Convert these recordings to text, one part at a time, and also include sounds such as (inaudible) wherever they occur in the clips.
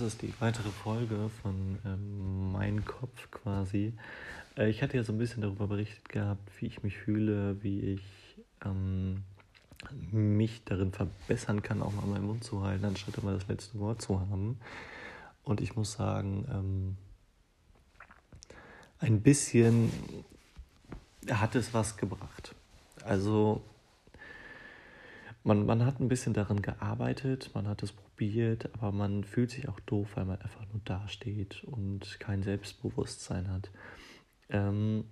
das ist die weitere Folge von ähm, Mein Kopf quasi. Äh, ich hatte ja so ein bisschen darüber berichtet gehabt, wie ich mich fühle, wie ich ähm, mich darin verbessern kann, auch mal meinen Mund zu halten, anstatt immer das letzte Wort zu haben. Und ich muss sagen, ähm, ein bisschen hat es was gebracht. Also man, man hat ein bisschen daran gearbeitet, man hat es probiert, aber man fühlt sich auch doof, weil man einfach nur dasteht und kein Selbstbewusstsein hat. Ähm,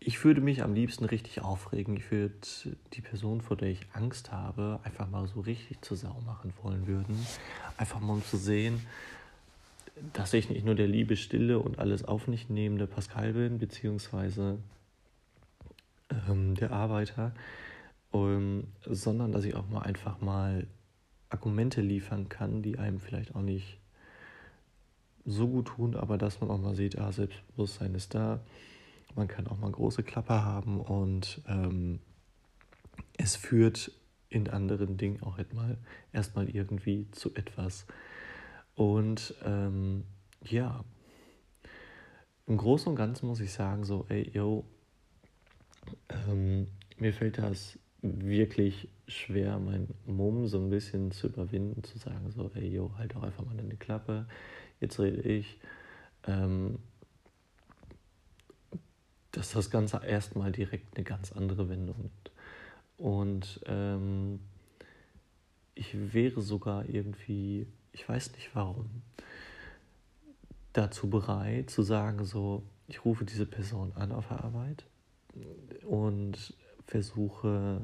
ich würde mich am liebsten richtig aufregen. Ich würde die Person, vor der ich Angst habe, einfach mal so richtig zur Sau machen wollen würden. Einfach mal um zu sehen, dass ich nicht nur der liebe, stille und alles auf nicht nehmende Pascal bin, beziehungsweise ähm, der Arbeiter, ähm, sondern dass ich auch mal einfach mal Argumente liefern kann, die einem vielleicht auch nicht so gut tun, aber dass man auch mal sieht, ah, Selbstbewusstsein ist da, man kann auch mal große Klappe haben und ähm, es führt in anderen Dingen auch erstmal, erstmal irgendwie zu etwas. Und ähm, ja, im Großen und Ganzen muss ich sagen, so, ey, yo, ähm, mir fällt das wirklich schwer, mein Mumm so ein bisschen zu überwinden, zu sagen, so, ey, yo, halt doch einfach mal deine Klappe, jetzt rede ich. Ähm, dass das Ganze erstmal direkt eine ganz andere Wendung nimmt. Und ähm, ich wäre sogar irgendwie, ich weiß nicht warum, dazu bereit zu sagen, so, ich rufe diese Person an auf der Arbeit und versuche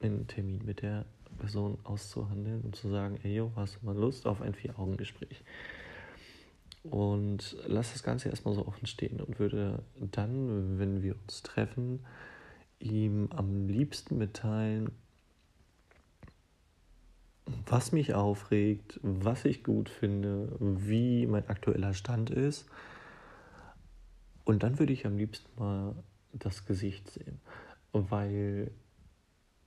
einen Termin mit der Person auszuhandeln und zu sagen, ey, hast du mal Lust auf ein Vier-Augen-Gespräch? Und lass das Ganze erstmal so offen stehen und würde dann, wenn wir uns treffen, ihm am liebsten mitteilen, was mich aufregt, was ich gut finde, wie mein aktueller Stand ist. Und dann würde ich am liebsten mal das Gesicht sehen, weil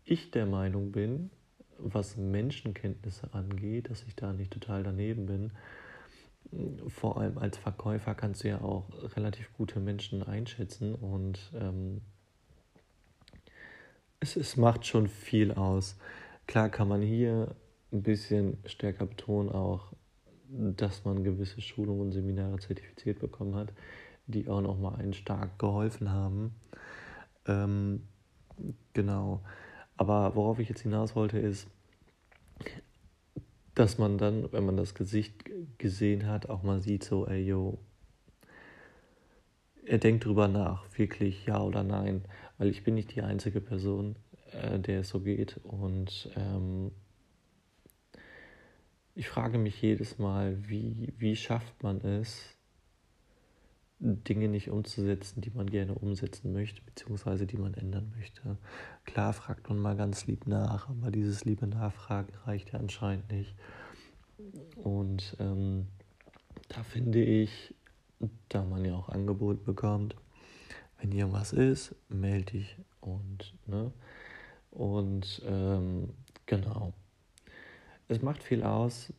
ich der Meinung bin, was Menschenkenntnisse angeht, dass ich da nicht total daneben bin, vor allem als Verkäufer kannst du ja auch relativ gute Menschen einschätzen und ähm, es, es macht schon viel aus. Klar kann man hier ein bisschen stärker betonen auch, dass man gewisse Schulungen und Seminare zertifiziert bekommen hat, die auch nochmal einen stark geholfen haben. Ähm, genau. Aber worauf ich jetzt hinaus wollte, ist, dass man dann, wenn man das Gesicht gesehen hat, auch mal sieht, so, ey, yo, er denkt drüber nach, wirklich ja oder nein, weil ich bin nicht die einzige Person, äh, der es so geht und ähm, ich frage mich jedes Mal, wie, wie schafft man es, Dinge nicht umzusetzen, die man gerne umsetzen möchte, beziehungsweise die man ändern möchte. Klar fragt man mal ganz lieb nach, aber dieses liebe Nachfragen reicht ja anscheinend nicht. Und ähm, da finde ich, da man ja auch Angebot bekommt, wenn irgendwas ist, melde dich und, ne? Und ähm, genau. Es macht viel aus,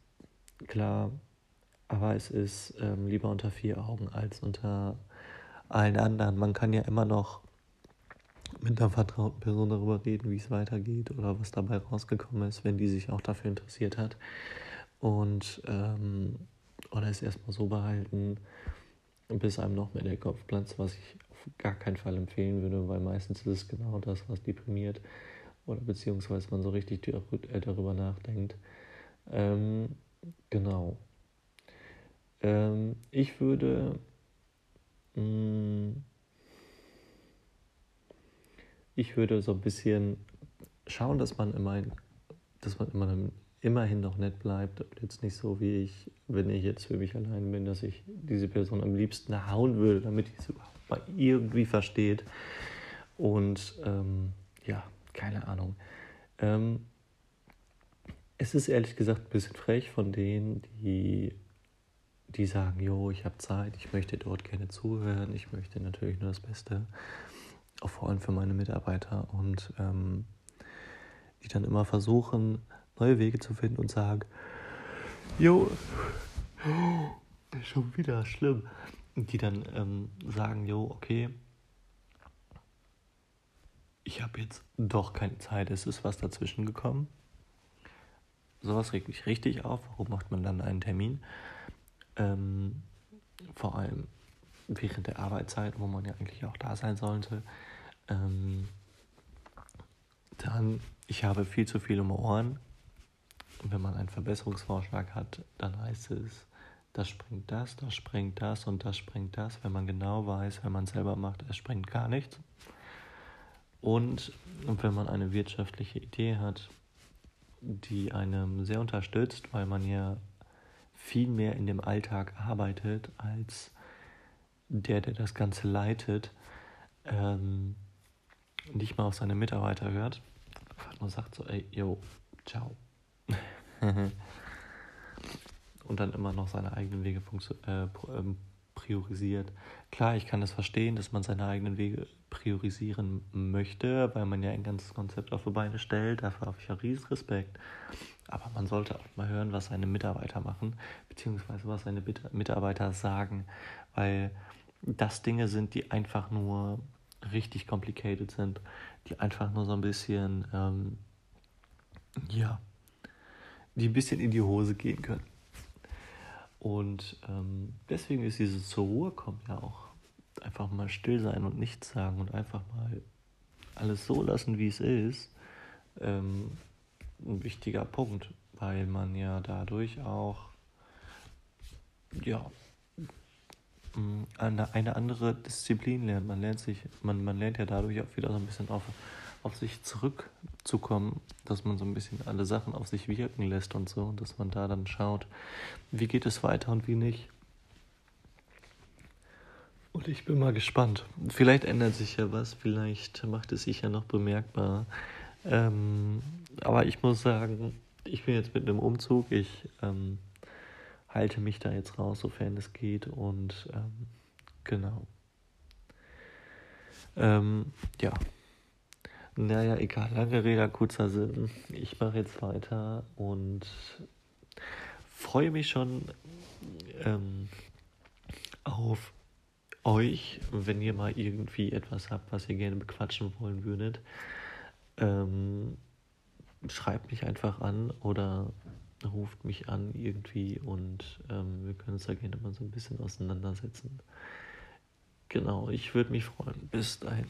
klar, aber es ist ähm, lieber unter vier Augen als unter allen anderen. Man kann ja immer noch mit einer vertrauten Person darüber reden, wie es weitergeht oder was dabei rausgekommen ist, wenn die sich auch dafür interessiert hat. Und ähm, oder es erstmal so behalten, bis einem noch mehr der Kopf platzt, was ich auf gar keinen Fall empfehlen würde, weil meistens ist es genau das, was deprimiert oder beziehungsweise man so richtig darüber nachdenkt. Ähm, genau. Ähm, ich würde. Mh, mm, ich würde so ein bisschen schauen, dass man immer, dass man immer immerhin noch nett bleibt und jetzt nicht so wie ich, wenn ich jetzt für mich allein bin, dass ich diese Person am liebsten hauen würde, damit ich es überhaupt mal irgendwie versteht. Und ähm, ja, keine Ahnung. Ähm, es ist ehrlich gesagt ein bisschen frech von denen, die die sagen, jo, ich habe Zeit, ich möchte dort gerne zuhören, ich möchte natürlich nur das Beste, auch vor allem für meine Mitarbeiter und ähm, die dann immer versuchen, neue Wege zu finden und sagen, jo, Oh, schon wieder schlimm. Die dann ähm, sagen, jo, okay, ich habe jetzt doch keine Zeit, es ist was dazwischen gekommen. Sowas regt mich richtig auf. Warum macht man dann einen Termin? Ähm, vor allem während der Arbeitszeit, wo man ja eigentlich auch da sein sollte. Ähm, dann, ich habe viel zu viel um Ohren. Und wenn man einen Verbesserungsvorschlag hat, dann heißt es, das springt das, das springt das und das springt das. Wenn man genau weiß, wenn man es selber macht, es springt gar nichts. Und wenn man eine wirtschaftliche Idee hat, die einem sehr unterstützt, weil man ja viel mehr in dem Alltag arbeitet als der, der das Ganze leitet, ähm, nicht mal auf seine Mitarbeiter hört, einfach nur sagt so, ey, yo, ciao. (laughs) Und dann immer noch seine eigenen Wege äh, ähm, priorisiert. Klar, ich kann das verstehen, dass man seine eigenen Wege priorisieren möchte, weil man ja ein ganzes Konzept auf die Beine stellt. Dafür habe ich ja riesen Respekt. Aber man sollte auch mal hören, was seine Mitarbeiter machen, beziehungsweise was seine Mitarbeiter sagen, weil das Dinge sind, die einfach nur richtig complicated sind, die einfach nur so ein bisschen, ähm, ja, die ein bisschen in die Hose gehen können. Und ähm, deswegen ist dieses zur Ruhe kommen ja auch einfach mal still sein und nichts sagen und einfach mal alles so lassen, wie es ist, ähm, ein wichtiger Punkt, weil man ja dadurch auch ja eine, eine andere Disziplin lernt. Man lernt sich, man, man lernt ja dadurch auch wieder so ein bisschen auf, auf sich zurückzukommen, dass man so ein bisschen alle Sachen auf sich wirken lässt und so, dass man da dann schaut, wie geht es weiter und wie nicht. Und ich bin mal gespannt. Vielleicht ändert sich ja was, vielleicht macht es sich ja noch bemerkbar. Ähm, aber ich muss sagen, ich bin jetzt mit einem Umzug. Ich ähm, halte mich da jetzt raus, sofern es geht. Und ähm, genau. Ähm, ja. Naja, egal, lange Rede, kurzer Sinn. Ich mache jetzt weiter und freue mich schon ähm, auf euch, wenn ihr mal irgendwie etwas habt, was ihr gerne bequatschen wollen würdet. Ähm, schreibt mich einfach an oder ruft mich an irgendwie und ähm, wir können uns da gerne mal so ein bisschen auseinandersetzen. Genau, ich würde mich freuen. Bis dahin.